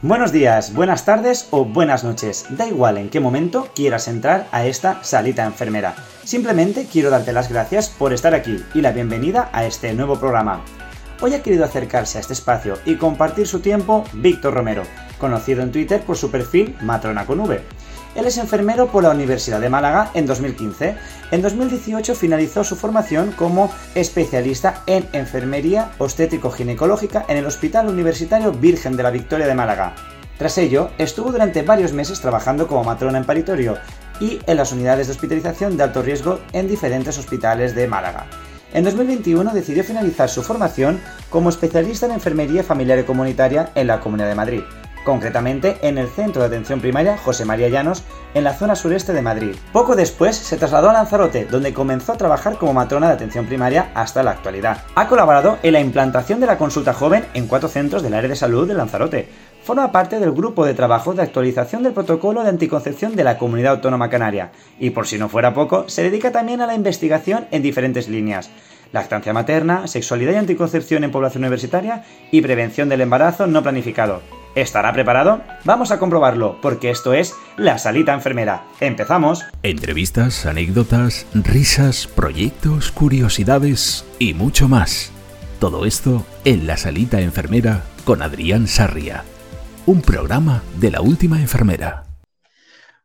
Buenos días, buenas tardes o buenas noches. Da igual en qué momento quieras entrar a esta salita enfermera. Simplemente quiero darte las gracias por estar aquí y la bienvenida a este nuevo programa. Hoy ha querido acercarse a este espacio y compartir su tiempo Víctor Romero, conocido en Twitter por su perfil Matrona con V. Él es enfermero por la Universidad de Málaga en 2015. En 2018 finalizó su formación como especialista en enfermería obstétrico-ginecológica en el Hospital Universitario Virgen de la Victoria de Málaga. Tras ello, estuvo durante varios meses trabajando como matrona en paritorio y en las unidades de hospitalización de alto riesgo en diferentes hospitales de Málaga. En 2021 decidió finalizar su formación como especialista en enfermería familiar y comunitaria en la Comunidad de Madrid concretamente en el Centro de Atención Primaria José María Llanos, en la zona sureste de Madrid. Poco después se trasladó a Lanzarote, donde comenzó a trabajar como matrona de atención primaria hasta la actualidad. Ha colaborado en la implantación de la consulta joven en cuatro centros del área de salud de Lanzarote. Forma parte del grupo de trabajo de actualización del protocolo de anticoncepción de la Comunidad Autónoma Canaria y por si no fuera poco, se dedica también a la investigación en diferentes líneas lactancia materna, sexualidad y anticoncepción en población universitaria y prevención del embarazo no planificado. ¿Estará preparado? Vamos a comprobarlo, porque esto es La Salita Enfermera. ¡Empezamos! Entrevistas, anécdotas, risas, proyectos, curiosidades y mucho más. Todo esto en La Salita Enfermera con Adrián Sarria. Un programa de la última enfermera.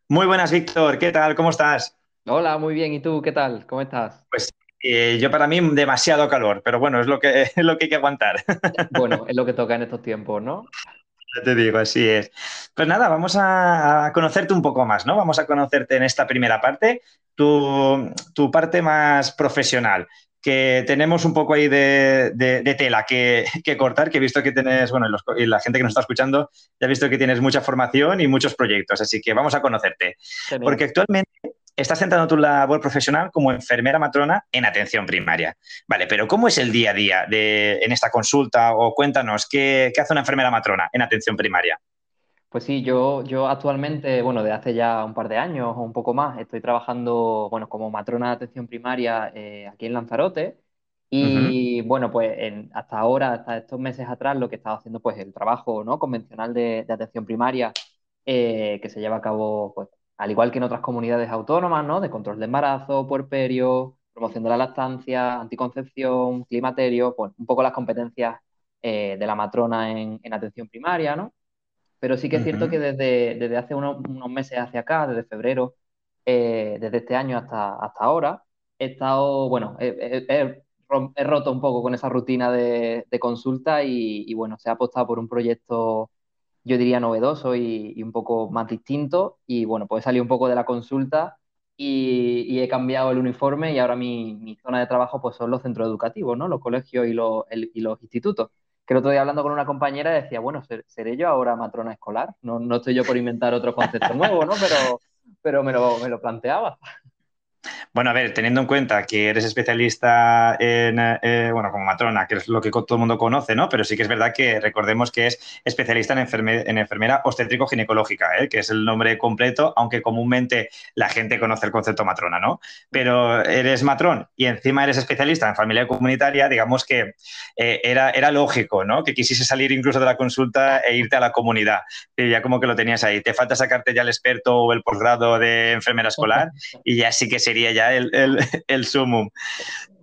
Muy buenas, Víctor. ¿Qué tal? ¿Cómo estás? Hola, muy bien. ¿Y tú qué tal? ¿Cómo estás? Pues eh, yo para mí demasiado calor, pero bueno, es lo que, es lo que hay que aguantar. Bueno, es lo que toca en estos tiempos, ¿no? Te digo, así es. Pues nada, vamos a, conocerte un poco más, ¿no? Vamos a conocerte en esta primera parte, tu, parte más profesional que tenemos un poco ahí de, tela que, cortar, que he visto que tienes, bueno, y la gente que nos está escuchando ya ha visto que tienes mucha formación y muchos proyectos, así que vamos a conocerte. Porque actualmente estás centrando tu labor profesional como enfermera matrona en atención primaria. Vale, pero ¿cómo es el día a día de, en esta consulta? O cuéntanos, ¿qué, hace una enfermera matrona en atención primaria? Pues sí, yo, yo actualmente, bueno, desde hace ya un par de años o un poco más, estoy trabajando, bueno, como matrona de atención primaria eh, aquí en Lanzarote. Y bueno, pues hasta ahora, hasta estos meses atrás, lo que he estado haciendo, pues el trabajo ¿no? convencional de, atención primaria eh, que se lleva a cabo pues, al igual que en otras comunidades autónomas, ¿no? De control de embarazo, puerperio, promoción de la lactancia, anticoncepción, climaterio, pues un poco las competencias eh, de la matrona en, atención primaria, ¿no? Pero sí que es cierto que desde, desde hace unos, meses hacia acá, desde febrero, eh, desde este año hasta, hasta ahora, he estado, bueno, he, roto un poco con esa rutina de, consulta y, y, bueno, se ha apostado por un proyecto yo diría novedoso y, un poco más distinto. Y bueno, pues salido un poco de la consulta y, he cambiado el uniforme y ahora mi, zona de trabajo pues son los centros educativos, ¿no? Los colegios y los, y los institutos. Que el otro día hablando con una compañera decía, bueno, ¿seré yo ahora matrona escolar? No, no estoy yo por inventar otro concepto nuevo, ¿no? Pero, pero me, lo, me lo planteaba. Bueno, a ver, teniendo en cuenta que eres especialista en, eh, bueno, como matrona, que es lo que todo el mundo conoce, ¿no? Pero sí que es verdad que recordemos que es especialista en, en enfermera obstétrico-ginecológica, ¿eh? que es el nombre completo, aunque comúnmente la gente conoce el concepto matrona, ¿no? Pero eres matrón y encima eres especialista en familia comunitaria, digamos que eh, era, era lógico, ¿no? Que quisiese salir incluso de la consulta e irte a la comunidad. Y ya como que lo tenías ahí. Te falta sacarte ya el experto o el posgrado de enfermera escolar y ya sí que sería ya el, el, sumum.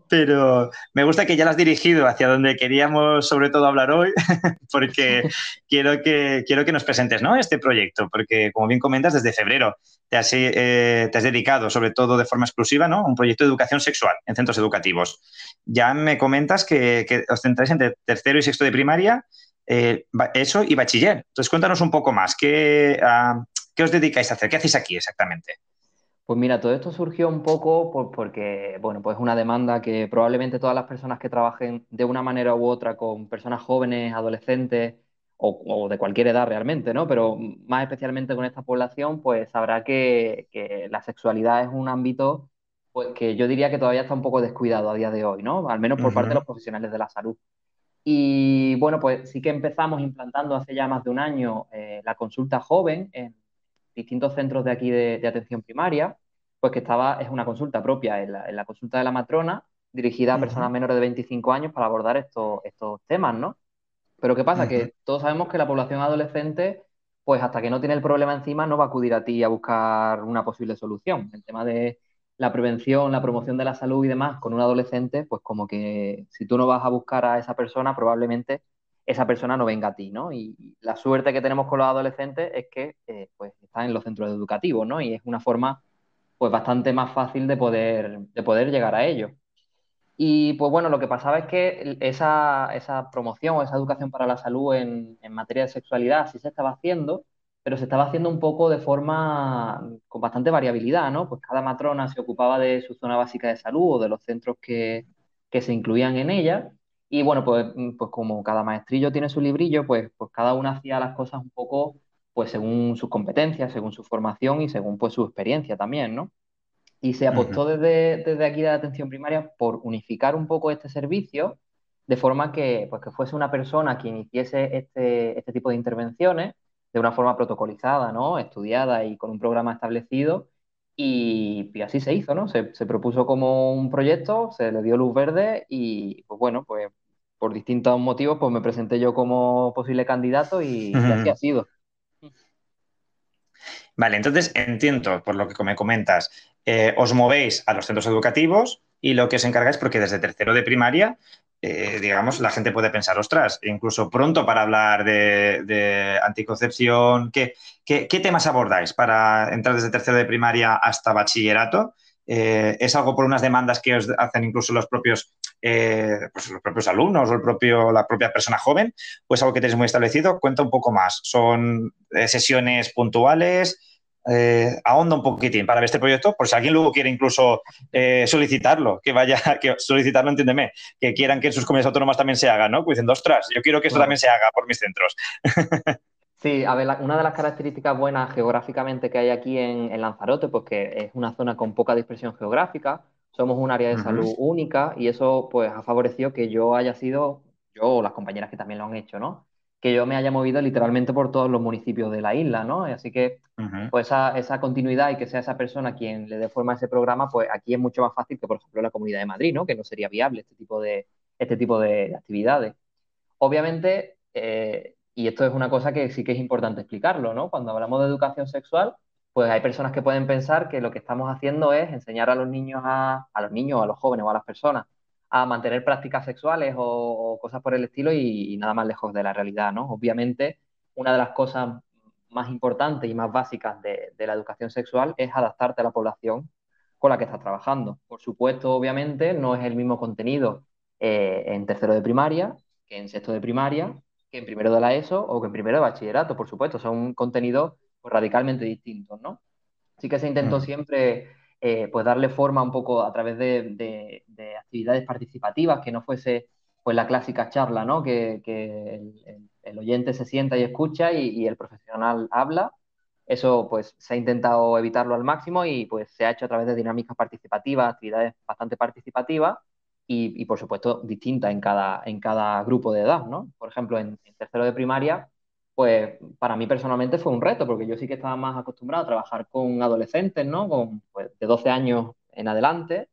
Pero me gusta que ya lo has dirigido hacia donde queríamos sobre todo hablar hoy, porque quiero que, quiero que nos presentes ¿no? este proyecto, porque como bien comentas, desde febrero te has, eh, dedicado sobre todo de forma exclusiva ¿no? un proyecto de educación sexual en centros educativos. Ya me comentas que, que os centráis entre tercero y sexto de primaria, eh, eso y bachiller. Entonces cuéntanos un poco más, ¿qué, ah, ¿qué os dedicáis a hacer? ¿Qué hacéis aquí exactamente? Pues mira, todo esto surgió un poco porque, bueno, pues una demanda que probablemente todas las personas que trabajen de una manera u otra con personas jóvenes, adolescentes o, de cualquier edad realmente, ¿no? Pero más especialmente con esta población, pues sabrá que, la sexualidad es un ámbito pues, que yo diría que todavía está un poco descuidado a día de hoy, ¿no? Al menos por parte de los profesionales de la salud. Y bueno, pues sí que empezamos implantando hace ya más de un año eh, la consulta joven en distintos centros de aquí de, atención primaria, pues que estaba, es una consulta propia en la, consulta de la matrona, dirigida a personas menores de 25 años para abordar estos, estos temas, ¿no? Pero ¿qué pasa? Que todos sabemos que la población adolescente, pues hasta que no tiene el problema encima, no va a acudir a ti a buscar una posible solución. El tema de la prevención, la promoción de la salud y demás con un adolescente, pues como que si tú no vas a buscar a esa persona, probablemente esa persona no venga a ti, ¿no? Y la suerte que tenemos con los adolescentes es que eh, pues están en los centros educativos, ¿no? Y es una forma pues bastante más fácil de poder, de poder llegar a ellos. Y pues bueno, lo que pasaba es que esa, esa promoción o esa educación para la salud en, en, materia de sexualidad sí se estaba haciendo, pero se estaba haciendo un poco de forma con bastante variabilidad, ¿no? Pues cada matrona se ocupaba de su zona básica de salud o de los centros que, que se incluían en ella. Y bueno, pues, pues como cada maestrillo tiene su librillo, pues, pues cada una hacía las cosas un poco pues según sus competencias, según su formación y según pues su experiencia también, ¿no? Y se apostó desde, desde aquí de la atención primaria por unificar un poco este servicio de forma que, pues, que fuese una persona quien hiciese este, este tipo de intervenciones de una forma protocolizada, ¿no? Estudiada y con un programa establecido. Y, y así se hizo, ¿no? Se, se, propuso como un proyecto, se le dio luz verde y, pues bueno, pues por distintos motivos, pues me presenté yo como posible candidato y, y así ha sido. Vale, entonces entiendo por lo que me comentas, eh, os movéis a los centros educativos y lo que os encargáis, porque desde tercero de primaria, eh, digamos, la gente puede pensar, ostras, incluso pronto para hablar de, de anticoncepción, ¿qué, ¿qué, qué, temas abordáis para entrar desde tercero de primaria hasta bachillerato? Eh, ¿Es algo por unas demandas que os hacen incluso los propios, eh, pues los propios alumnos o el propio, la propia persona joven? ¿O es algo que tenéis muy establecido? Cuenta un poco más. ¿Son eh, sesiones puntuales? Eh, ahonda un poquitín para ver este proyecto, por si alguien luego quiere incluso eh, solicitarlo, que vaya, que solicitarlo, entiéndeme, que quieran que en sus comunidades autónomas también se haga, ¿no? Pues diciendo, ostras, yo quiero que esto también se haga por mis centros. Sí, a ver, una de las características buenas geográficamente que hay aquí en, en, Lanzarote, pues que es una zona con poca dispersión geográfica, somos un área de uh -huh. salud única y eso pues ha favorecido que yo haya sido, yo o las compañeras que también lo han hecho, ¿no? que yo me haya movido literalmente por todos los municipios de la isla, ¿no? Así que, uh -huh. pues esa, esa, continuidad y que sea esa persona quien le dé forma a ese programa, pues aquí es mucho más fácil que, por ejemplo, la Comunidad de Madrid, ¿no? Que no sería viable este tipo de, este tipo de actividades. Obviamente, eh, y esto es una cosa que sí que es importante explicarlo, ¿no? Cuando hablamos de educación sexual, pues hay personas que pueden pensar que lo que estamos haciendo es enseñar a los niños, a, los niños, a los jóvenes o a las personas a mantener prácticas sexuales o, cosas por el estilo y, nada más lejos de la realidad, ¿no? Obviamente, una de las cosas más importantes y más básicas de, de, la educación sexual es adaptarte a la población con la que estás trabajando. Por supuesto, obviamente, no es el mismo contenido eh, en tercero de primaria que en sexto de primaria, que en primero de la ESO o que en primero de bachillerato, por supuesto, son contenidos pues, radicalmente distintos, ¿no? Así que se intentó mm. siempre eh, pues darle forma un poco a través de, de, de, actividades participativas, que no fuese pues la clásica charla, ¿no? Que, que el, el, oyente se sienta y escucha y, y, el profesional habla. Eso pues se ha intentado evitarlo al máximo y pues se ha hecho a través de dinámicas participativas, actividades bastante participativas y, y por supuesto distintas en cada, en cada grupo de edad, ¿no? Por ejemplo, en, en tercero de primaria pues para mí personalmente fue un reto, porque yo sí que estaba más acostumbrado a trabajar con adolescentes, ¿no? Con, pues, de 12 años en adelante,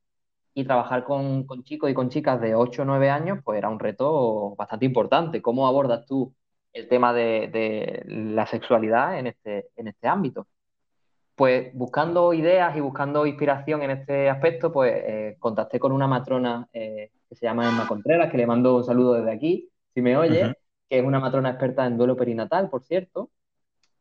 y trabajar con, chicos y con chicas de 8 o 9 años, pues era un reto bastante importante. ¿Cómo abordas tú el tema de, la sexualidad en este, en este ámbito? Pues buscando ideas y buscando inspiración en este aspecto, pues eh, contacté con una matrona eh, que se llama Emma Contreras, que le mando un saludo desde aquí, si me oye. Que es una matrona experta en duelo perinatal, por cierto,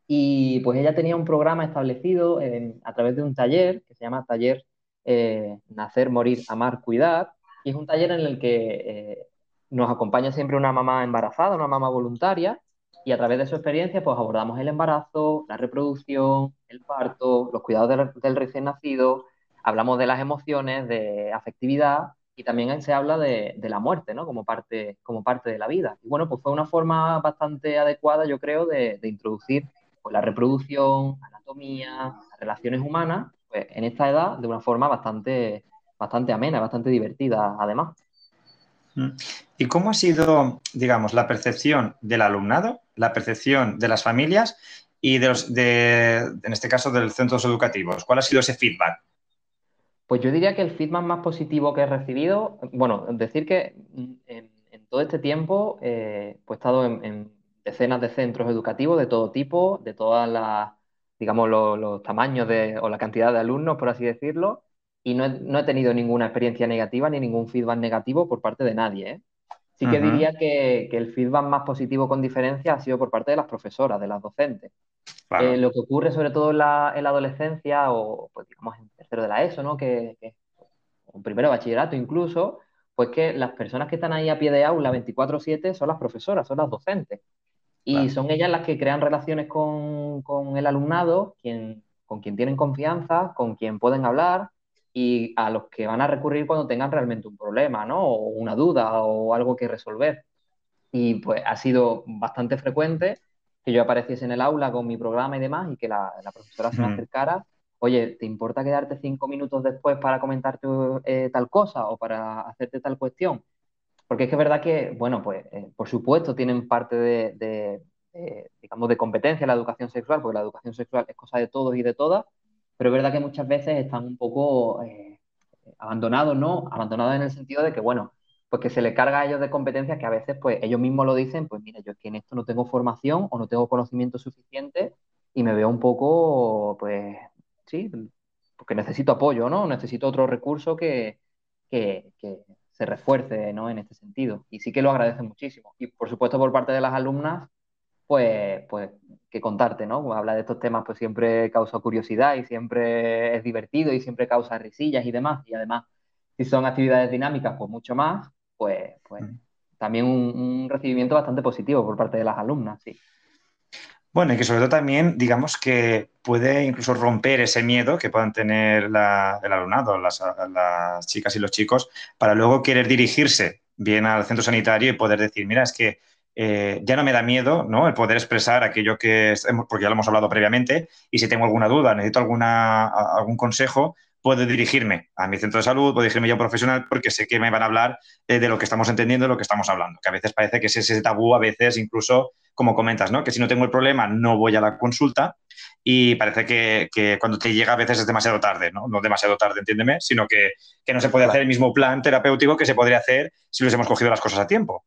y pues ella tenía un programa establecido a través de un taller que se llama Taller eh, Nacer, Morir, Amar, Cuidar, y es un taller en el que eh, nos acompaña siempre una mamá embarazada, una mamá voluntaria, y a través de su experiencia pues abordamos el embarazo, la reproducción, el parto, los cuidados del recién nacido, hablamos de las emociones, de afectividad y también se habla de, la muerte, ¿no? Como parte, como parte de la vida. Y bueno, pues fue una forma bastante adecuada, yo creo, de, introducir pues, la reproducción, anatomía, relaciones humanas, pues en esta edad de una forma bastante, bastante amena, bastante divertida, además. Mm. ¿Y cómo ha sido, digamos, la percepción del alumnado, la percepción de las familias y de los, de, en este caso, de los centros educativos? ¿Cuál ha sido ese feedback? Pues yo diría que el feedback más positivo que he recibido, bueno, decir que en, todo este tiempo eh, pues he estado en, decenas de centros educativos de todo tipo, de todas las, digamos, los, tamaños de, o la cantidad de alumnos, por así decirlo, y no he, tenido ninguna experiencia negativa ni ningún feedback negativo por parte de nadie. ¿eh? Sí que diría que, el feedback más positivo con diferencia ha sido por parte de las profesoras, de las docentes. Eh, lo que ocurre sobre todo en la, adolescencia o, pues, digamos, en tercero de la ESO, ¿no? Que, que, o primero bachillerato incluso, pues que las personas que están ahí a pie de aula 24/7 son las profesoras, son las docentes. Y son ellas las que crean relaciones con, el alumnado, quien, con quien tienen confianza, con quien pueden hablar y a los que van a recurrir cuando tengan realmente un problema, ¿no? O una duda o algo que resolver. Y pues ha sido bastante frecuente que yo apareciese en el aula con mi programa y demás y que la, profesora se me acercara, oye, ¿te importa quedarte cinco minutos después para comentarte eh, tal cosa o para hacerte tal cuestión? Porque es que es verdad que, bueno, pues eh, por supuesto tienen parte de, digamos, de competencia la educación sexual, porque la educación sexual es cosa de todos y de todas, pero es verdad que muchas veces están un poco eh, abandonados, ¿no? Abandonados en el sentido de que, bueno, pues que se le carga a ellos de competencias que a veces, pues ellos mismos lo dicen, pues mira, yo es que en esto no tengo formación o no tengo conocimiento suficiente y me veo un poco, pues, sí, porque necesito apoyo, ¿no? Necesito otro recurso que, que, que se refuerce, ¿no? En este sentido. Y sí que lo agradecen muchísimo. Y por supuesto por parte de las alumnas, pues, pues que contarte, ¿no? Hablar de estos temas pues siempre causa curiosidad y siempre es divertido y siempre causa risillas y demás. Y además, si son actividades dinámicas, pues mucho más, pues, pues también un, recibimiento bastante positivo por parte de las alumnas, sí. Bueno, y que sobre todo también, digamos que puede incluso romper ese miedo que puedan tener el alumnado, las, las chicas y los chicos, para luego querer dirigirse bien al centro sanitario y poder decir, mira, es que eh, ya no me da miedo ¿no? el poder expresar aquello que, porque ya lo hemos hablado previamente, y si tengo alguna duda, necesito alguna, algún consejo, puedo dirigirme a mi centro de salud, puedo dirigirme a un profesional porque sé que me van a hablar eh, de lo que estamos entendiendo, de lo que estamos hablando, que a veces parece que es ese tabú, a veces incluso, como comentas, ¿no? que si no tengo el problema no voy a la consulta y parece que, que cuando te llega a veces es demasiado tarde, no, no demasiado tarde, entiéndeme, sino que, que no se puede hacer el mismo plan terapéutico que se podría hacer si hubiésemos cogido las cosas a tiempo.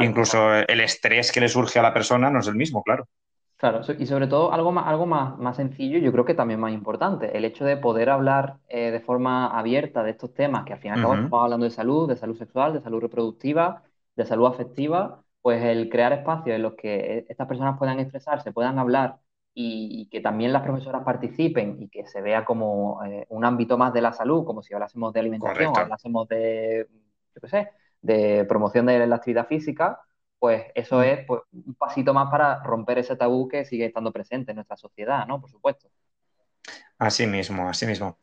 Incluso el estrés que le surge a la persona no es el mismo, claro. Claro, y sobre todo algo más, algo más, más sencillo, yo creo que también más importante, el hecho de poder hablar eh, de forma abierta de estos temas, que al fin y al cabo estamos hablando de salud, de salud sexual, de salud reproductiva, de salud afectiva, pues el crear espacios en los que eh, estas personas puedan expresarse, puedan hablar y, que también las profesoras participen y que se vea como eh, un ámbito más de la salud, como si hablásemos de alimentación, hablásemos de, yo qué sé, de promoción de la actividad física, pues eso mm. es pues, un pasito más para romper ese tabú que sigue estando presente en nuestra sociedad, ¿no? Por supuesto. Así mismo, así mismo.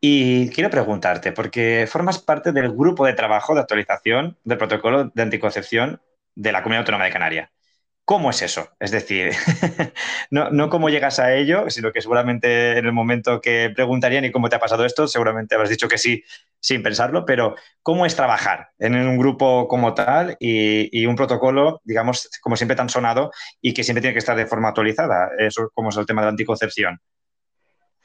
Y quiero preguntarte, porque formas parte del grupo de trabajo de actualización del protocolo de anticoncepción de la Comunidad Autónoma de Canarias. ¿Cómo es eso? Es decir, no, no, cómo llegas a ello, sino que seguramente en el momento que preguntarían y cómo te ha pasado esto, seguramente habrás dicho que sí sin pensarlo, pero ¿cómo es trabajar en un grupo como tal y, un protocolo, digamos, como siempre tan sonado y que siempre tiene que estar de forma actualizada? Eso como es el tema de la anticoncepción.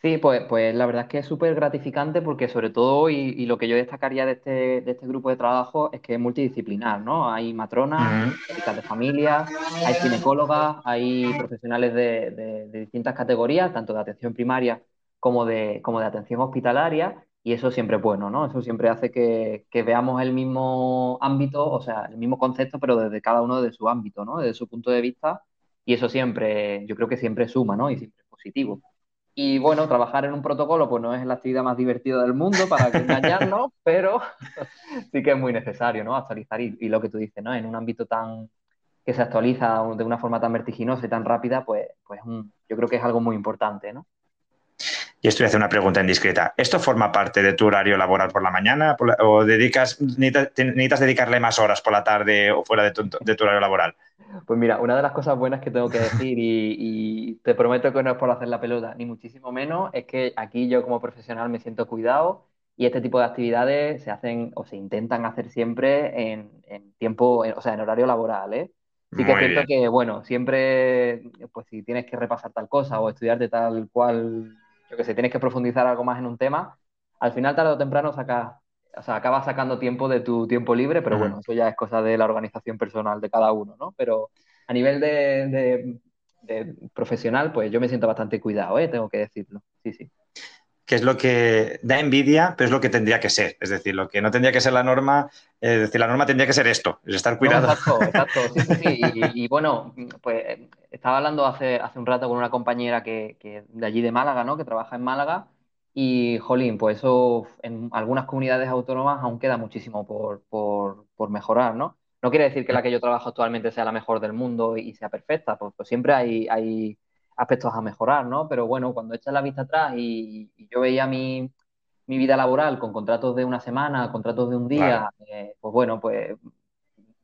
Sí, pues, pues la verdad es que es súper gratificante porque sobre todo, y, lo que yo destacaría de este, de este grupo de trabajo es que es multidisciplinar, ¿no? Hay matronas, médicas de familia, hay ginecólogas, hay profesionales de, distintas categorías, tanto de atención primaria como de, como de atención hospitalaria, y eso siempre es bueno, ¿no? Eso siempre hace que, que veamos el mismo ámbito, o sea, el mismo concepto, pero desde cada uno de su ámbito, ¿no? Desde su punto de vista, y eso siempre, yo creo que siempre suma, ¿no? Y siempre es positivo. Y bueno, trabajar en un protocolo pues no es la actividad más divertida del mundo para que engañarnos, pero sí que es muy necesario, ¿no? Actualizar y, lo que tú dices, ¿no? En un ámbito tan que se actualiza de una forma tan vertiginosa y tan rápida, pues, pues yo creo que es algo muy importante, ¿no? Y esto voy a hacer una pregunta indiscreta. ¿Esto forma parte de tu horario laboral por la mañana o dedicas, necesitas, dedicarle más horas por la tarde o fuera de tu horario laboral? Pues mira, una de las cosas buenas que tengo que decir, y, te prometo que no es por hacer la pelota, ni muchísimo menos, es que aquí yo como profesional me siento cuidado y este tipo de actividades se hacen o se intentan hacer siempre en, tiempo, o sea, en horario laboral, ¿eh? Sí que es cierto que, bueno, siempre, pues si tienes que repasar tal cosa o estudiarte tal cual, yo que sé, tienes que profundizar algo más en un tema, al final tarde o temprano sacas o sea, acabas sacando tiempo de tu tiempo libre, pero bueno, eso ya es cosa de la organización personal de cada uno, ¿no? Pero a nivel de, profesional, pues yo me siento bastante cuidado, ¿eh? Tengo que decirlo. Sí, sí que es lo que da envidia, pero es lo que tendría que ser. Es decir, lo que no tendría que ser la norma, es decir, la norma tendría que ser esto, es estar cuidado. exacto, exacto, sí, sí, sí. Y, bueno, pues estaba hablando hace, hace un rato con una compañera que, de allí de Málaga, ¿no? Que trabaja en Málaga. Y, jolín, pues eso en algunas comunidades autónomas aún queda muchísimo por, por, mejorar, ¿no? No quiere decir que la que yo trabajo actualmente sea la mejor del mundo y sea perfecta, pues, pues siempre hay, hay aspectos a mejorar, ¿no? Pero bueno, cuando echas la vista atrás y, yo veía mi, vida laboral con contratos de una semana, contratos de un día, eh, pues bueno, pues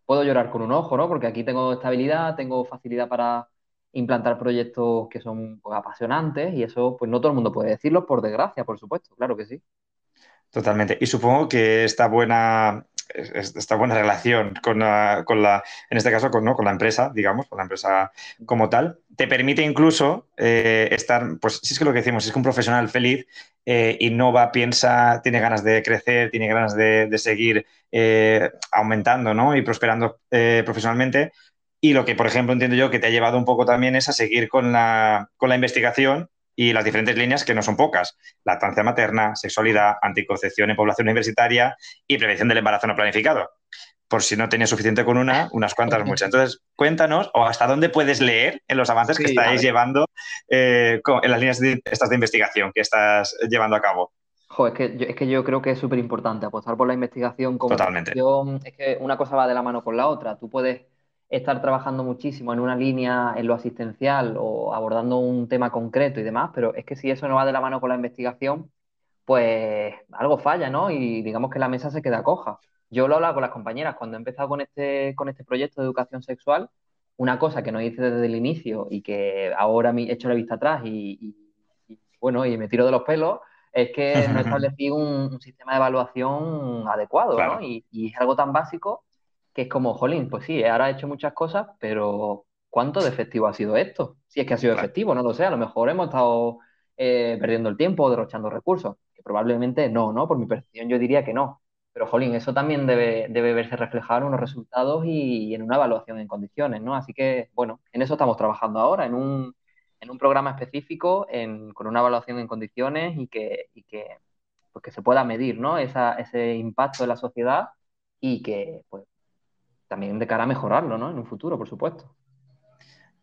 puedo llorar con un ojo, ¿no? Porque aquí tengo estabilidad, tengo facilidad para implantar proyectos que son pues, apasionantes y eso, pues no todo el mundo puede decirlo, por desgracia, por supuesto, claro que sí. Totalmente. Y supongo que esta buena, esta buena relación con la, con la en este caso, con, ¿no? con la empresa, digamos, con la empresa como tal, te permite incluso eh, estar, pues si es que lo que decimos, es que un profesional feliz eh, innova, piensa, tiene ganas de crecer, tiene ganas de, seguir eh, aumentando ¿no? y prosperando profesionalmente. Y lo que, por ejemplo, entiendo yo que te ha llevado un poco también es a seguir con la, con la investigación y las diferentes líneas que no son pocas. Lactancia materna, sexualidad, anticoncepción en población universitaria y prevención del embarazo no planificado. Por si no tenías suficiente con una, unas cuantas muchas. Entonces, cuéntanos o hasta dónde puedes leer en los avances que estáis llevando eh, en las líneas de, estas de investigación que estás llevando a cabo. es, que yo, es que yo creo que es súper importante apostar por la investigación como Totalmente. Es que una cosa va de la mano con la otra. Tú puedes estar trabajando muchísimo en una línea en lo asistencial o abordando un tema concreto y demás, pero es que si eso no va de la mano con la investigación, pues algo falla, ¿no? Y digamos que la mesa se queda coja. Yo lo hablaba con las compañeras cuando he empezado con este, con este proyecto de educación sexual, una cosa que no hice desde el inicio y que ahora he hecho la vista atrás y, bueno, y me tiro de los pelos, es que no establecí un, sistema de evaluación adecuado, ¿no? Y, y, es algo tan básico que es como, jolín, pues sí, ahora he hecho muchas cosas, pero ¿cuánto de efectivo ha sido esto? Si es que ha sido efectivo, no lo sé, a lo mejor hemos estado eh, perdiendo el tiempo o derrochando recursos, que probablemente no, ¿no? Por mi percepción yo diría que no. Pero, jolín, eso también debe, debe verse reflejado en unos resultados y, en una evaluación en condiciones, ¿no? Así que, bueno, en eso estamos trabajando ahora, en un, en un programa específico, con una evaluación en condiciones y que, y que, pues que se pueda medir, ¿no? Esa, ese impacto en la sociedad y que, pues, también de cara a mejorarlo, ¿no? En un futuro, por supuesto.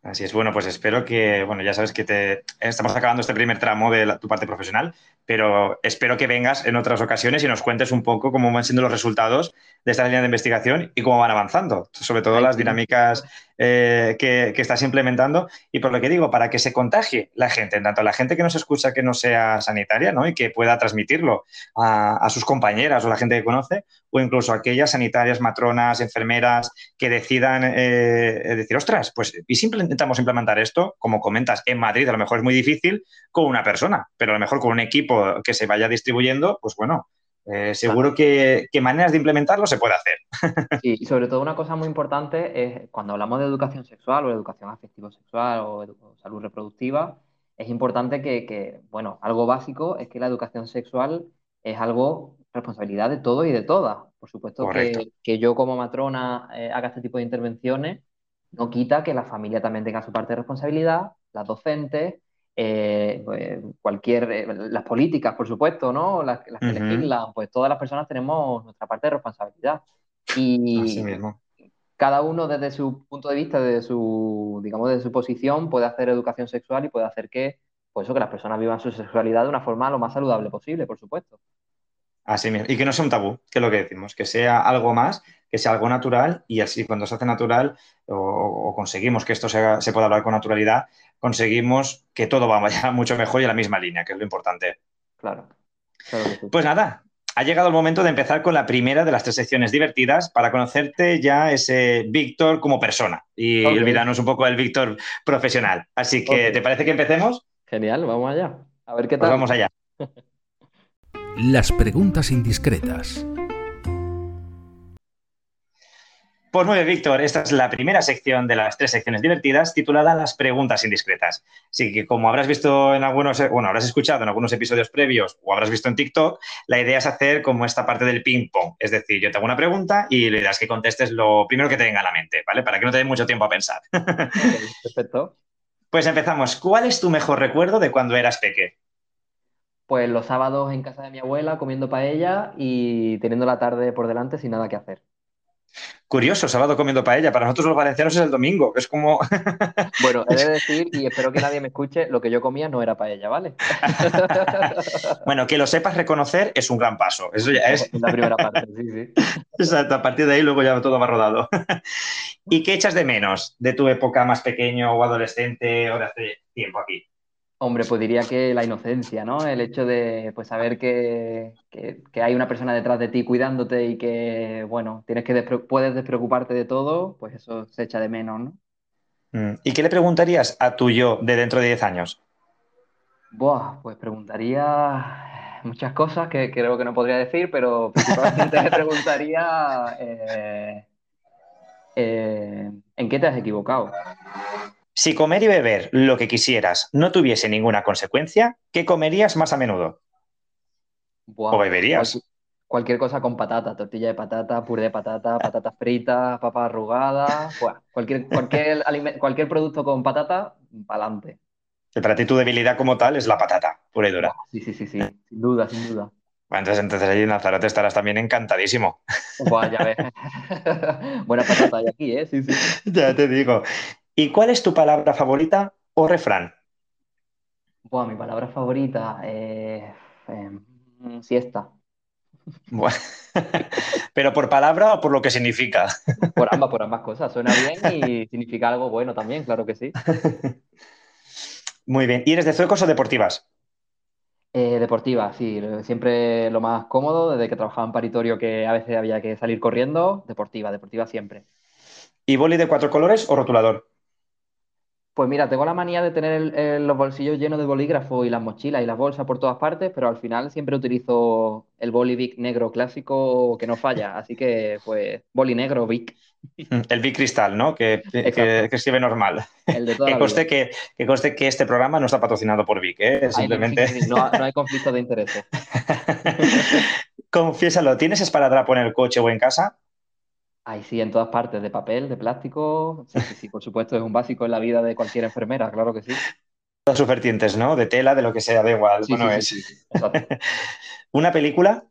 Así es, bueno, pues espero que, bueno, ya sabes que te estamos acabando este primer tramo de tu parte profesional, pero espero que vengas en otras ocasiones y nos cuentes un poco cómo van siendo los resultados de esta línea de investigación y cómo van avanzando, sobre todo las dinámicas eh, que, estás implementando y por lo que digo, para que se contagie la gente, tanto la gente que nos escucha que no sea sanitaria ¿no? y que pueda transmitirlo a, sus compañeras o la gente que conoce, o incluso aquellas sanitarias, matronas, enfermeras que decidan eh, decir, ostras, pues y si intentamos implementar esto, como comentas, en Madrid a lo mejor es muy difícil con una persona, pero a lo mejor con un equipo que se vaya distribuyendo, pues bueno, eh, seguro que, maneras de implementarlo se puede hacer. Sí, y sobre todo una cosa muy importante es cuando hablamos de educación sexual o educación afectivo-sexual o, salud reproductiva, es importante que, bueno, algo básico es que la educación sexual es algo responsabilidad de todo y de todas. Por supuesto que, yo como matrona eh, haga este tipo de intervenciones no quita que la familia también tenga su parte de responsabilidad, las docentes, eh, pues, cualquier, eh, las políticas, por supuesto, ¿no? Las, que legislan, pues todas las personas tenemos nuestra parte de responsabilidad. Y cada uno desde su punto de vista, desde su, digamos, desde su posición, puede hacer educación sexual y puede hacer que, pues eso, que las personas vivan su sexualidad de una forma lo más saludable posible, por supuesto. Así mismo. Y que no sea un tabú, que es lo que decimos, que sea algo más, que sea algo natural y así cuando se hace natural o, conseguimos que esto se, pueda hablar con naturalidad, conseguimos que todo vaya mucho mejor y a la misma línea, que es lo importante. Claro. Pues nada, ha llegado el momento de empezar con la primera de las tres secciones divertidas para conocerte ya ese Víctor como persona y olvidarnos un poco del Víctor profesional. Así que, ¿te parece que empecemos? Genial, vamos allá. A ver qué pues tal. vamos allá. Las preguntas indiscretas. Pues muy bien, Víctor, esta es la primera sección de las tres secciones divertidas titulada Las preguntas indiscretas. Así que como habrás visto en algunos, bueno, habrás escuchado en algunos episodios previos o habrás visto en TikTok, la idea es hacer como esta parte del ping-pong. Es decir, yo te hago una pregunta y le das que contestes lo primero que te venga a la mente, ¿vale? Para que no te dé mucho tiempo a pensar. perfecto. Pues empezamos. ¿Cuál es tu mejor recuerdo de cuando eras peque? Pues los sábados en casa de mi abuela comiendo paella y teniendo la tarde por delante sin nada que hacer. Curioso, sábado comiendo paella. Para nosotros los valencianos es el domingo. Es como. Bueno, he de decir, y espero que nadie me escuche, lo que yo comía no era paella, ¿vale? bueno, que lo sepas reconocer es un gran paso. Eso ya es. La primera parte, sí, sí. Exacto, a partir de ahí luego ya todo va rodado. ¿Y qué echas de menos de tu época más pequeño o adolescente o de hace tiempo aquí? Hombre, pues diría que la inocencia, ¿no? El hecho de pues, saber que, hay una persona detrás de ti cuidándote y que, bueno, tienes que puedes despreocuparte de todo, pues eso se echa de menos, ¿no? Mm, ¿Y qué le preguntarías a tu yo de dentro de 10 años? Buah, pues preguntaría muchas cosas que creo que no podría decir, pero principalmente le preguntaría eh, eh, ¿en qué te has equivocado? Si comer y beber lo que quisieras no tuviese ninguna consecuencia, ¿qué comerías más a menudo? ¿O beberías? cualquier cosa con patata, tortilla de patata, puré de patata, patatas fritas, papas arrugadas, cualquier, cualquier, cualquier producto con patata, para adelante. Para ti tu debilidad como tal es la patata, pura y dura. Sí, sí, sí, sí, sin duda, sin duda. entonces, entonces allí en Lanzarote estarás también encantadísimo. Buah, ya ves. Buena patata hay aquí, ¿eh? Sí, sí. Ya te digo. ¿Y cuál es tu palabra favorita o refrán? Buah, mi palabra favorita, eh, em, siesta. ¿Pero por palabra o por lo que significa? Por ambas, por ambas cosas. Suena bien y significa algo bueno también, claro que sí. Muy bien. ¿Y eres de zuecos o deportivas? Eh, deportiva, sí. Siempre lo más cómodo, desde que trabajaba en paritorio que a veces había que salir corriendo, deportiva, deportiva siempre. ¿Y boli de cuatro colores o rotulador? Pues mira, tengo la manía de tener los bolsillos llenos de bolígrafo y las mochilas y las bolsas por todas partes, pero al final siempre utilizo el boli Bic negro clásico que no falla. Así que, pues, boli negro Bic. El Bic cristal, ¿no? Que, que, escribe normal. El de toda que, conste que, que, conste que este programa no está patrocinado por Bic, ¿eh? Simplemente. no, no, hay conflicto de interés. Confiésalo, ¿tienes esparadrapo en el coche o en casa? Ay, sí, en todas partes, de papel, de plástico. Sí, sí, sí, por supuesto, es un básico en la vida de cualquier enfermera, claro que sí. Todas sus vertientes, ¿no? De tela, de lo que sea, da igual. bueno, es. ¿Una película?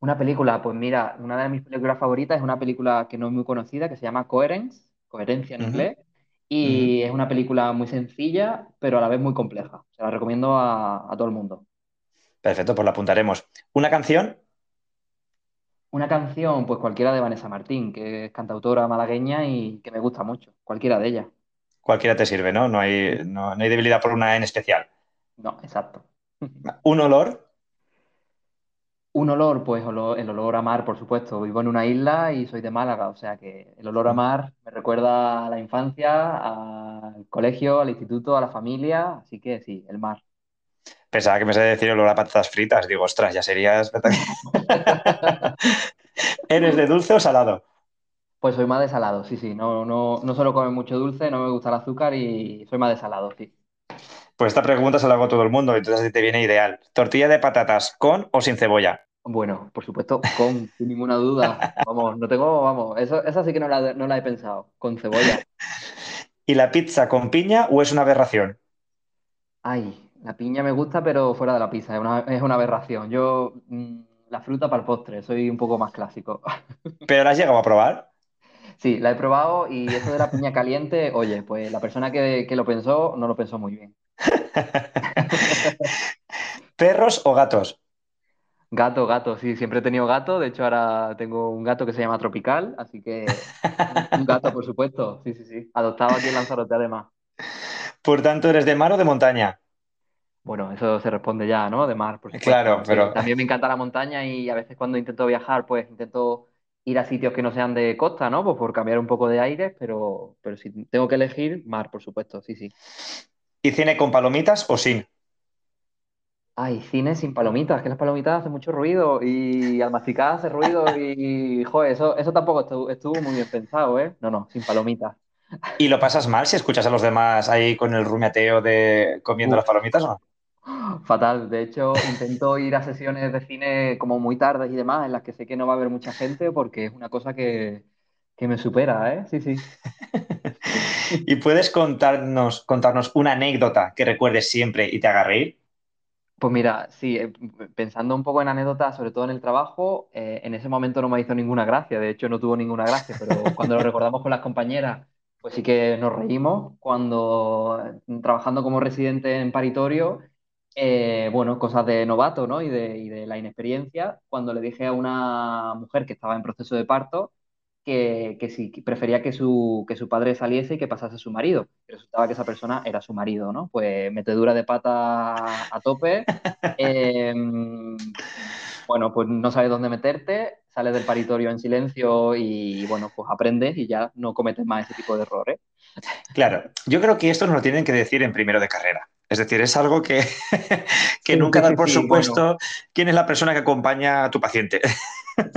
Una película, pues mira, una de mis películas favoritas es una película que no es muy conocida, que se llama Coherence, coherencia en inglés, y es una película muy sencilla, pero a la vez muy compleja. Se la recomiendo a, a todo el mundo. Perfecto, pues la apuntaremos. ¿Una canción? Una canción, pues cualquiera de Vanessa Martín, que es cantautora malagueña y que me gusta mucho, cualquiera de ellas. Cualquiera te sirve, ¿no? No hay, no, hay debilidad por una en especial. No, exacto. ¿Un olor? Un olor, pues el olor a mar, por supuesto. Vivo en una isla y soy de Málaga, o sea que el olor a mar me recuerda a la infancia, al colegio, al instituto, a la familia, así que sí, el mar. Pensaba que me sabía decir olor a patatas fritas. Digo, ostras, ya sería espectacular. ¿Eres de dulce o salado? Pues soy más de salado, sí, sí. No, no, no suelo comer mucho dulce, no me gusta el azúcar y soy más de salado, sí. Pues esta pregunta se la hago a todo el mundo, entonces así te viene ideal. ¿Tortilla de patatas con o sin cebolla? Bueno, por supuesto, con, sin ninguna duda. Vamos, no tengo, vamos, eso, esa sí que no la, no la he pensado, con cebolla. ¿Y la pizza con piña o es una aberración? Ay, la piña me gusta, pero fuera de la pizza, es una, aberración. Yo, mm, la fruta para el postre, soy un poco más clásico. ¿Pero la has llegado a probar? Sí, la he probado y eso de la piña caliente, oye, pues la persona que, lo pensó no lo pensó muy bien. ¿Perros o gatos? Gato, gato, sí, siempre he tenido gato. De hecho, ahora tengo un gato que se llama Tropical, así que un gato, por supuesto. Sí, sí, sí. Adoptado aquí en Lanzarote, además. Por tanto, ¿eres de mar o de montaña? Bueno, eso se responde ya, ¿no? De mar, por Claro, pero... También me encanta la montaña y a veces cuando intento viajar, pues intento ir a sitios que no sean de costa, ¿no? Pues por cambiar un poco de aire, pero, pero si tengo que elegir, mar, por supuesto, sí, sí. ¿Y cine con palomitas o sin? Ay, cine sin palomitas, que las palomitas hacen mucho ruido y al masticar hace ruido y, joder, eso, eso tampoco estuvo, estuvo muy bien pensado, ¿eh? No, no, sin palomitas. ¿Y lo pasas mal si escuchas a los demás ahí con el rumiateo de comiendo las palomitas o no? Fatal. De hecho, intento ir a sesiones de cine como muy tardes y demás, en las que sé que no va a haber mucha gente, porque es una cosa que, que me supera, ¿eh? Sí, sí. ¿Y puedes contarnos, contarnos una anécdota que recuerdes siempre y te haga reír? Pues mira, sí, eh, pensando un poco en anécdotas, sobre todo en el trabajo, eh, en ese momento no me hizo ninguna gracia, de hecho no tuvo ninguna gracia, pero cuando lo recordamos con las compañeras, pues sí que nos reímos. Cuando eh, trabajando como residente en paritorio, bueno, cosas de novato, ¿no? Y de, y de la inexperiencia, cuando le dije a una mujer que estaba en proceso de parto, que, que sí, prefería que su, que su padre saliese y que pasase su marido. resultaba que esa persona era su marido, ¿no? Pues metedura de pata a tope. Em, bueno, pues no sabes dónde meterte, sales del paritorio en silencio y, bueno, pues aprendes y ya no cometes más ese tipo de errores. Claro, yo creo que esto nos lo tienen que decir en primero de carrera. Es decir, es algo que, que nunca da por supuesto quién es la persona que acompaña a tu paciente.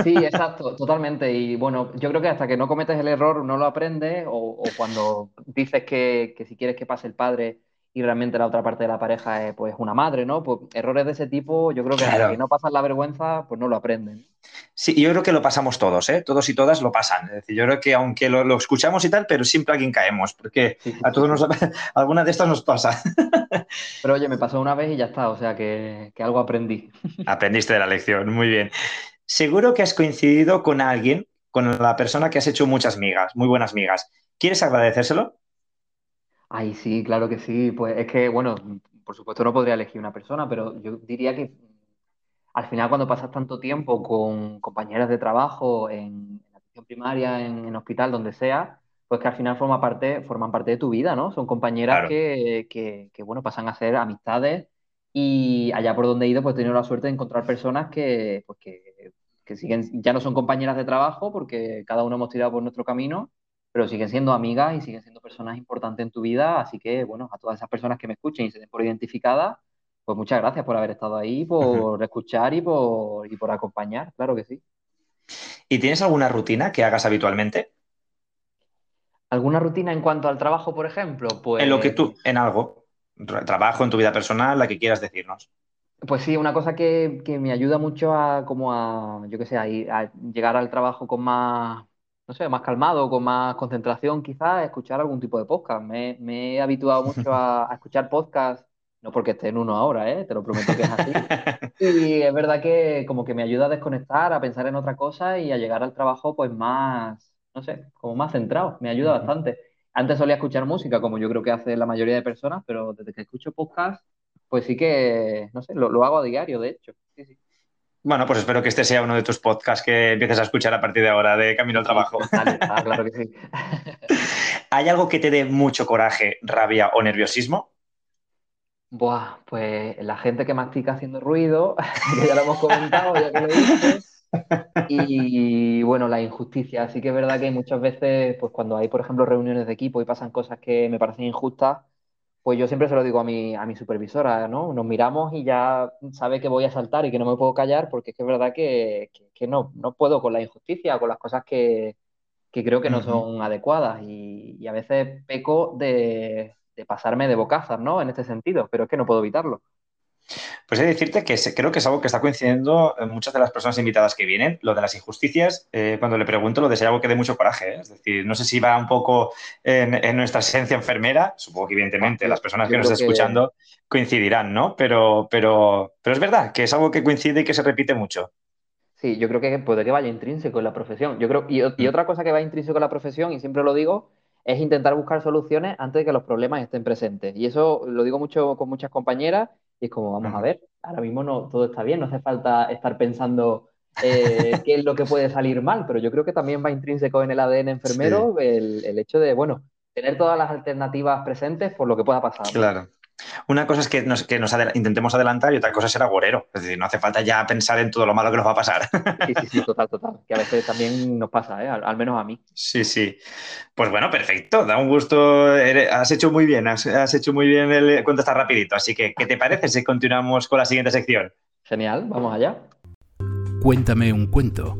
Sí, exacto, totalmente. Y bueno, yo creo que hasta que no cometes el error no lo aprendes o, cuando dices que, si quieres que pase el padre y realmente la otra parte de la pareja es pues una madre, ¿no? Pues errores de ese tipo, yo creo que hasta que no pasan la vergüenza, pues no lo aprenden. Sí, yo creo que lo pasamos todos, ¿eh? Todos y todas lo pasan. Es decir, yo creo que aunque lo, escuchamos y tal, pero siempre a alguien caemos, porque a todos nos, alguna de estas nos pasa. Pero oye, me pasó una vez y ya está, o sea que, que algo aprendí. Aprendiste de la lección, muy bien. Seguro que has coincidido con alguien, con la persona que has hecho muchas migas, muy buenas migas. ¿Quieres agradecérselo? Ay, sí, claro que sí. Pues es que, bueno, por supuesto no podría elegir una persona, pero yo diría que al final cuando pasas tanto tiempo con compañeras de trabajo en, atención primaria, en, hospital, donde sea, pues que al final forma parte, forman parte de tu vida, ¿no? Son compañeras que, que, bueno, pasan a ser amistades y allá por donde he ido, pues he tenido la suerte de encontrar personas que, pues que, que siguen, ya no son compañeras de trabajo porque cada uno hemos tirado por nuestro camino, pero siguen siendo amigas y siguen siendo personas importantes en tu vida. Así que, bueno, a todas esas personas que me escuchen y se den por identificadas, pues muchas gracias por haber estado ahí, por escuchar y por, y por acompañar, claro que sí. ¿Y tienes alguna rutina que hagas habitualmente? ¿Alguna rutina en cuanto al trabajo, por ejemplo? Pues... En lo que tú, en algo trabajo, en tu vida personal, la que quieras decirnos. Pues sí, una cosa que, me ayuda mucho a, como a, yo qué sé, a, llegar al trabajo con más, no sé, más calmado, con más concentración, quizás, escuchar algún tipo de podcast. Me, he habituado mucho a, escuchar podcasts, no porque esté en uno ahora, ¿eh? te lo prometo que es así. Y es verdad que como que me ayuda a desconectar, a pensar en otra cosa y a llegar al trabajo pues más, no sé, como más centrado. Me ayuda bastante. Antes solía escuchar música, como yo creo que hace la mayoría de personas, pero desde que escucho podcast, pues sí que, no sé, lo, hago a diario, de hecho. Bueno, pues espero que este sea uno de tus podcasts que empieces a escuchar a partir de ahora, de camino al trabajo. Ah, claro que sí. ¿Hay algo que te dé mucho coraje, rabia o nerviosismo? Buah, pues la gente que mastica haciendo ruido, que ya lo hemos comentado, ya que lo dices. Y bueno, la injusticia. Así que es verdad que muchas veces, pues cuando hay, por ejemplo, reuniones de equipo y pasan cosas que me parecen injustas, pues yo siempre se lo digo a mi, a mi supervisora, ¿no? Nos miramos y ya sabe que voy a saltar y que no me puedo callar porque es que es verdad que, no, no puedo con la injusticia, con las cosas que, creo que no son adecuadas y, a veces peco de, de pasarme de bocazas, ¿no? En este sentido, pero es que no puedo evitarlo. Pues he de decirte que creo que es algo que está coincidiendo en muchas de las personas invitadas que vienen. Lo de las injusticias, eh, cuando le pregunto, lo de ser algo que dé mucho coraje. ¿eh? Es decir, no sé si va un poco en, nuestra esencia enfermera. Supongo que, evidentemente, las personas que nos están escuchando coincidirán, ¿no? Pero, pero, pero es verdad que es algo que coincide y que se repite mucho. Sí, yo creo que puede que vaya intrínseco en la profesión. Yo creo, y, y mm. otra cosa que va intrínseco en la profesión, y siempre lo digo, es intentar buscar soluciones antes de que los problemas estén presentes. Y eso lo digo mucho con muchas compañeras y es como, vamos a ver, ahora mismo no todo está bien, no hace falta estar pensando eh, qué es lo que puede salir mal, pero yo creo que también va intrínseco en el ADN enfermero el, hecho de, bueno, tener todas las alternativas presentes por lo que pueda pasar. Claro. Una cosa es que nos, que nos intentemos adelantar y otra cosa es ser agorero. Es decir, no hace falta ya pensar en todo lo malo que nos va a pasar. Sí, sí, sí, total, total. Que a veces también nos pasa, ¿eh? al, menos a mí. Sí, sí. Pues bueno, perfecto. Da un gusto. Has hecho muy bien, has, hecho muy bien el cuento está rapidito. Así que, ¿qué te parece si continuamos con la siguiente sección? Genial, vamos allá. Cuéntame un cuento.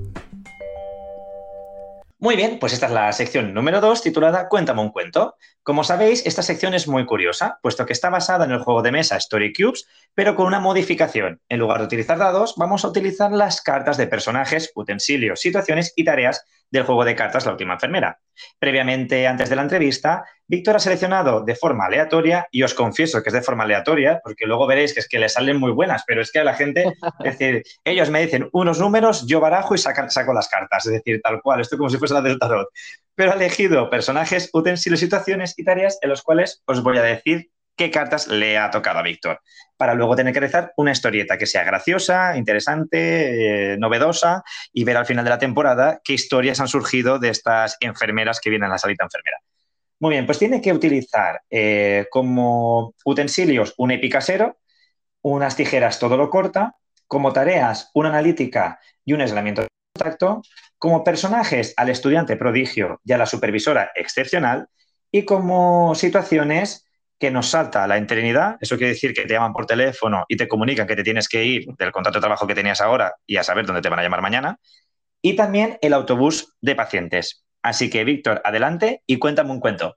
Muy bien, pues esta es la sección número 2 titulada Cuéntame un cuento. Como sabéis, esta sección es muy curiosa, puesto que está basada en el juego de mesa Story Cubes, pero con una modificación. En lugar de utilizar dados, vamos a utilizar las cartas de personajes, utensilios, situaciones y tareas del juego de cartas La Última Enfermera. Previamente, antes de la entrevista, Víctor ha seleccionado de forma aleatoria, y os confieso que es de forma aleatoria, porque luego veréis que es que le salen muy buenas, pero es que a la gente, es decir, ellos me dicen unos números, yo barajo y saco las cartas, es decir, tal cual, esto como si fuese la del tarot. Pero ha elegido personajes, utensilios, situaciones y tareas en los cuales os voy a decir qué cartas le ha tocado a Víctor, para luego tener que rezar una historieta que sea graciosa, interesante, eh, novedosa y ver al final de la temporada qué historias han surgido de estas enfermeras que vienen a la salita enfermera. Muy bien, pues tiene que utilizar eh, como utensilios un epicasero, unas tijeras todo lo corta, como tareas una analítica y un aislamiento de contacto, como personajes al estudiante prodigio y a la supervisora excepcional y como situaciones que nos salta la interinidad, eso quiere decir que te llaman por teléfono y te comunican que te tienes que ir del contrato de trabajo que tenías ahora y a saber dónde te van a llamar mañana, y también el autobús de pacientes. Así que, Víctor, adelante y cuéntame un cuento.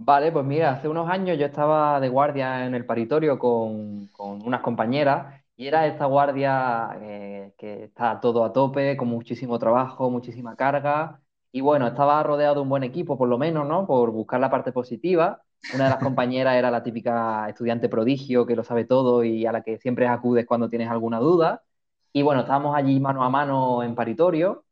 Vale, pues mira, hace unos años yo estaba de guardia en el paritorio con, unas compañeras y era esta guardia eh, que está todo a tope, con muchísimo trabajo, muchísima carga. Y bueno, estaba rodeado de un buen equipo, por lo menos, ¿no? Por buscar la parte positiva. Una de las compañeras era la típica estudiante prodigio que lo sabe todo y a la que siempre acudes cuando tienes alguna duda. Y bueno, estábamos allí mano a mano en paritorio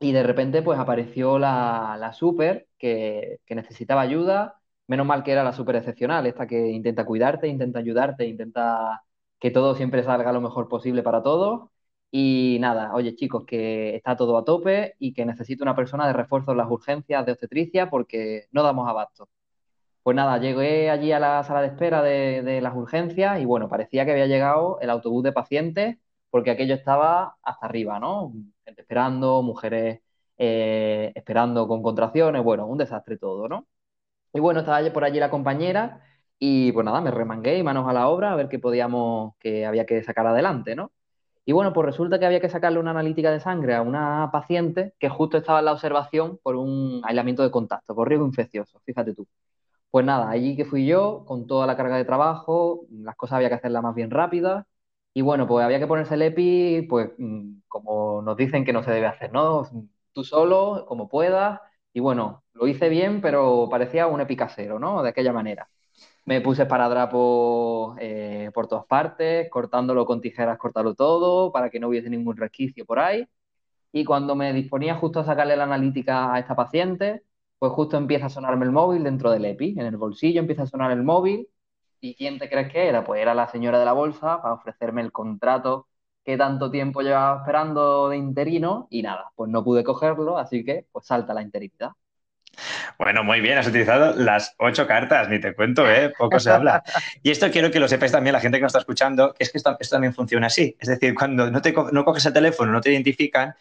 y de repente pues apareció la, la super que, que, necesitaba ayuda. Menos mal que era la super excepcional, esta que intenta cuidarte, intenta ayudarte, intenta que todo siempre salga lo mejor posible para todos. Y nada, oye chicos, que está todo a tope y que necesito una persona de refuerzo en las urgencias de obstetricia porque no damos abasto. Pues nada, llegué allí a la sala de espera de, las urgencias y bueno, parecía que había llegado el autobús de pacientes porque aquello estaba hasta arriba, ¿no? Gente esperando, mujeres eh, esperando con contracciones, bueno, un desastre todo, ¿no? Y bueno, estaba por allí la compañera y pues nada, me remangué y manos a la obra a ver qué podíamos, que había que sacar adelante, ¿no? Y bueno, pues resulta que había que sacarle una analítica de sangre a una paciente que justo estaba en la observación por un aislamiento de contacto, por riesgo infeccioso, fíjate tú. Pues nada, allí que fui yo, con toda la carga de trabajo, las cosas había que hacerlas más bien rápidas. Y bueno, pues había que ponerse el EPI, pues mm, como nos dicen que no se debe hacer, ¿no? Tú solo, como puedas. Y bueno, lo hice bien, pero parecía un EPI casero, ¿no? De aquella manera. Me puse esparadrapo eh, por todas partes, cortándolo con tijeras, cortarlo todo, para que no hubiese ningún resquicio por ahí. Y cuando me disponía justo a sacarle la analítica a esta paciente, pues justo empieza a sonarme el móvil dentro del EPI, en el bolsillo empieza a sonar el móvil. ¿Y quién te crees que era? Pues era la señora de la bolsa para ofrecerme el contrato que tanto tiempo llevaba esperando de interino y nada, pues no pude cogerlo, así que pues salta la interinidad. Bueno, muy bien, has utilizado las ocho cartas, ni te cuento, ¿eh? poco se habla. Y esto quiero que lo sepáis también, la gente que nos está escuchando, que es que esto, también funciona así. Es decir, cuando no, te, no coges el teléfono, no te identifican,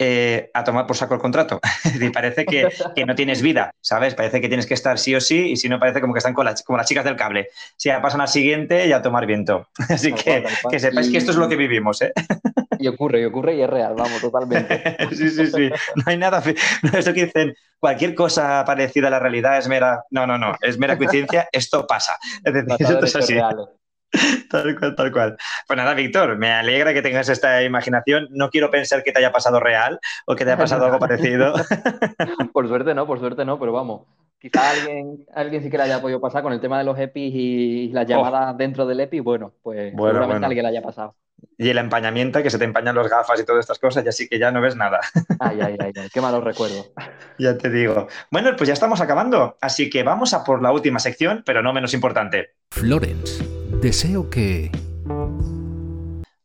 eh, a tomar por saco el contrato. y parece que, no tienes vida, ¿sabes? Parece que tienes que estar sí o sí, y si no, parece como que están con las, como las chicas del cable. Si ya pasan al siguiente y a tomar viento. Así que, que sepáis que esto es lo que vivimos, ¿eh? Y ocurre, y ocurre y es real, vamos, totalmente. sí, sí, sí. No hay nada. Eso que dicen, cualquier cosa parecida a la realidad es mera. No, no, no, es mera coincidencia, esto pasa. Es decir, esto es así. Tal cual, tal cual. Pues nada, Víctor, me alegra que tengas esta imaginación. No quiero pensar que te haya pasado real o que te haya pasado algo parecido. por suerte no, por suerte no, pero vamos. Quizá alguien, alguien sí que le haya podido pasar con el tema de los EPIs y las oh. llamadas dentro del EPI. Bueno, pues seguramente alguien le haya pasado. Y el empañamiento, que se te empañan los gafas y todas estas cosas, ya sí que ya no ves nada. Ay, ay, ay, qué malos recuerdos. Ya te digo. Bueno, pues ya estamos acabando, así que vamos a por la última sección, pero no menos importante. Florence, deseo que...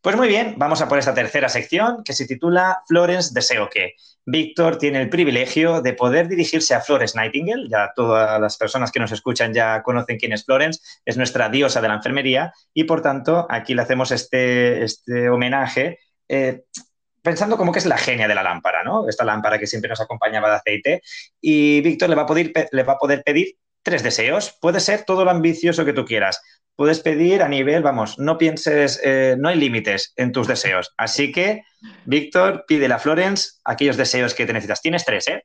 Pues muy bien, vamos a por esta tercera sección que se titula Florence Deseo que. Víctor tiene el privilegio de poder dirigirse a Florence Nightingale. Ya todas las personas que nos escuchan ya conocen quién es Florence, es nuestra diosa de la enfermería y por tanto aquí le hacemos este, este homenaje. Eh, pensando como que es la genia de la lámpara, ¿no? Esta lámpara que siempre nos acompañaba de aceite. Y Víctor le va a poder, le va a poder pedir tres deseos. Puede ser todo lo ambicioso que tú quieras puedes pedir a nivel, vamos, no pienses, eh, no hay límites en tus deseos. Así que, Víctor, pide a Florence aquellos deseos que te necesitas. Tienes tres, ¿eh?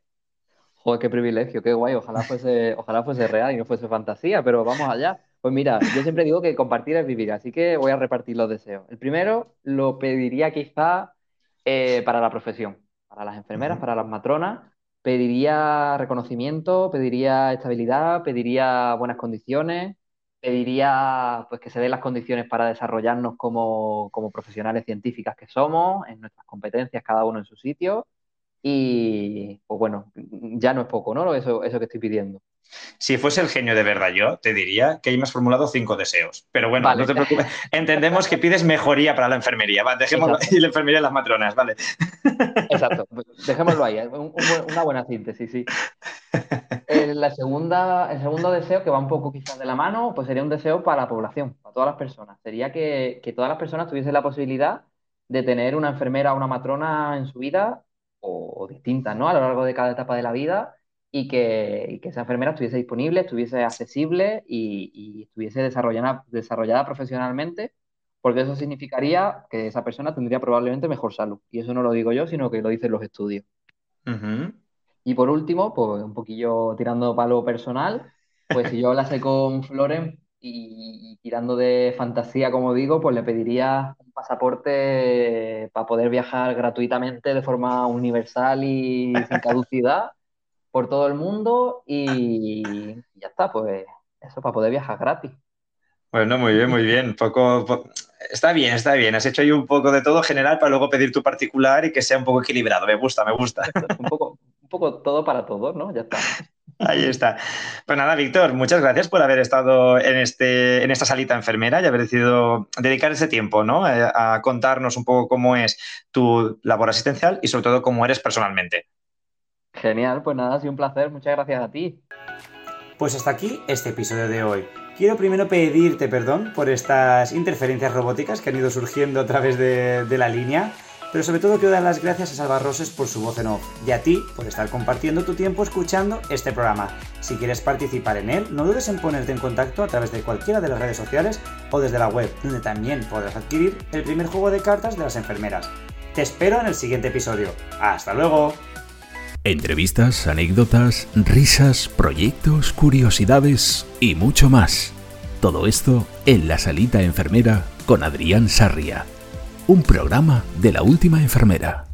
Joder, qué privilegio, qué guay. Ojalá fuese, ojalá fuese real y no fuese fantasía, pero vamos allá. Pues mira, yo siempre digo que compartir es vivir, así que voy a repartir los deseos. El primero lo pediría quizá eh, para la profesión, para las enfermeras, para las matronas. Pediría reconocimiento, pediría estabilidad, pediría buenas condiciones, pediría pues, que se den las condiciones para desarrollarnos como, profesionales científicas que somos, en nuestras competencias, cada uno en su sitio. Y, pues bueno, ya no es poco, ¿no? Eso, eso que estoy pidiendo. Si fuese el genio de verdad yo, te diría que ahí me has formulado cinco deseos. Pero bueno, no te preocupes. Entendemos que pides mejoría para la enfermería. Vale, dejémoslo y la enfermería de las matronas, ¿vale? Exacto. Dejémoslo ahí. una buena síntesis, sí. la segunda, el segundo deseo, que va un poco quizás de la mano, pues sería un deseo para la población, para todas las personas. Sería que, todas las personas tuviesen la posibilidad de tener una enfermera o una matrona en su vida, o, distintas, ¿no? A lo largo de cada etapa de la vida, y que, esa enfermera estuviese disponible, estuviese accesible y, estuviese desarrollada, desarrollada profesionalmente, porque eso significaría que esa persona tendría probablemente mejor salud. Y eso no lo digo yo, sino que lo dicen los estudios. Y por último, pues un poquillo tirando palo personal, pues si yo hablase con Floren y, tirando de fantasía, como digo, pues le pediría un pasaporte para poder viajar gratuitamente de forma universal y sin caducidad por todo el mundo y ya está, pues eso para poder viajar gratis. Bueno, muy bien, muy bien. Poco, Está bien, está bien. Has hecho ahí un poco de todo general para luego pedir tu particular y que sea un poco equilibrado. Me gusta, me gusta. un poco, un poco todo para todos, ¿no? Ya está. Ahí está. Pues nada, Víctor, muchas gracias por haber estado en, este, en esta salita enfermera y haber decidido dedicar ese tiempo ¿no? Eh, a contarnos un poco cómo es tu labor asistencial y sobre todo cómo eres personalmente. Genial, pues nada, ha sido un placer. Muchas gracias a ti. Pues hasta aquí este episodio de hoy. Quiero primero pedirte perdón por estas interferencias robóticas que han ido surgiendo a través de, de la línea. Pero sobre todo quiero dar las gracias a Salva Roses por su voz en off y a ti por estar compartiendo tu tiempo escuchando este programa. Si quieres participar en él, no dudes en ponerte en contacto a través de cualquiera de las redes sociales o desde la web, donde también podrás adquirir el primer juego de cartas de las enfermeras. Te espero en el siguiente episodio. ¡Hasta luego! Entrevistas, anécdotas, risas, proyectos, curiosidades y mucho más. Todo esto en la salita enfermera con Adrián Sarria un programa de la última enfermera.